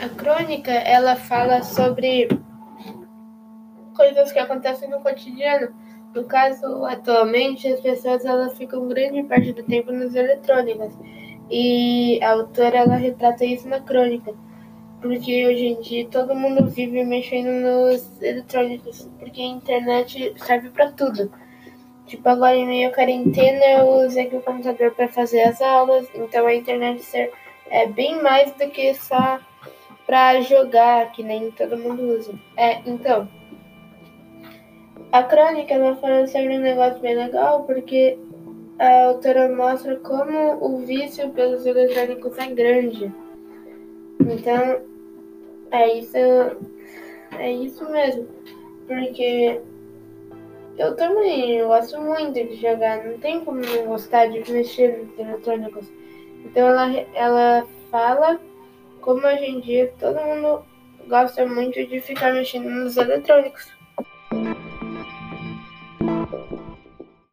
A crônica, ela fala sobre coisas que acontecem no cotidiano. No caso, atualmente, as pessoas elas ficam grande parte do tempo nas eletrônicas. E a autora ela retrata isso na crônica. Porque hoje em dia todo mundo vive mexendo nos eletrônicos, porque a internet serve para tudo. Tipo, agora em meio à quarentena eu usei aqui o computador para fazer as aulas, então a internet serve, é bem mais do que só para jogar, que nem todo mundo usa. É, então, a crônica ela fala sobre um negócio bem legal, porque a autora mostra como o vício pelos eletrônicos é grande. Então, é isso, é isso mesmo. Porque eu também eu gosto muito de jogar, não tem como não gostar de mexer nos eletrônicos. Então ela, ela fala como hoje em dia todo mundo gosta muito de ficar mexendo nos eletrônicos.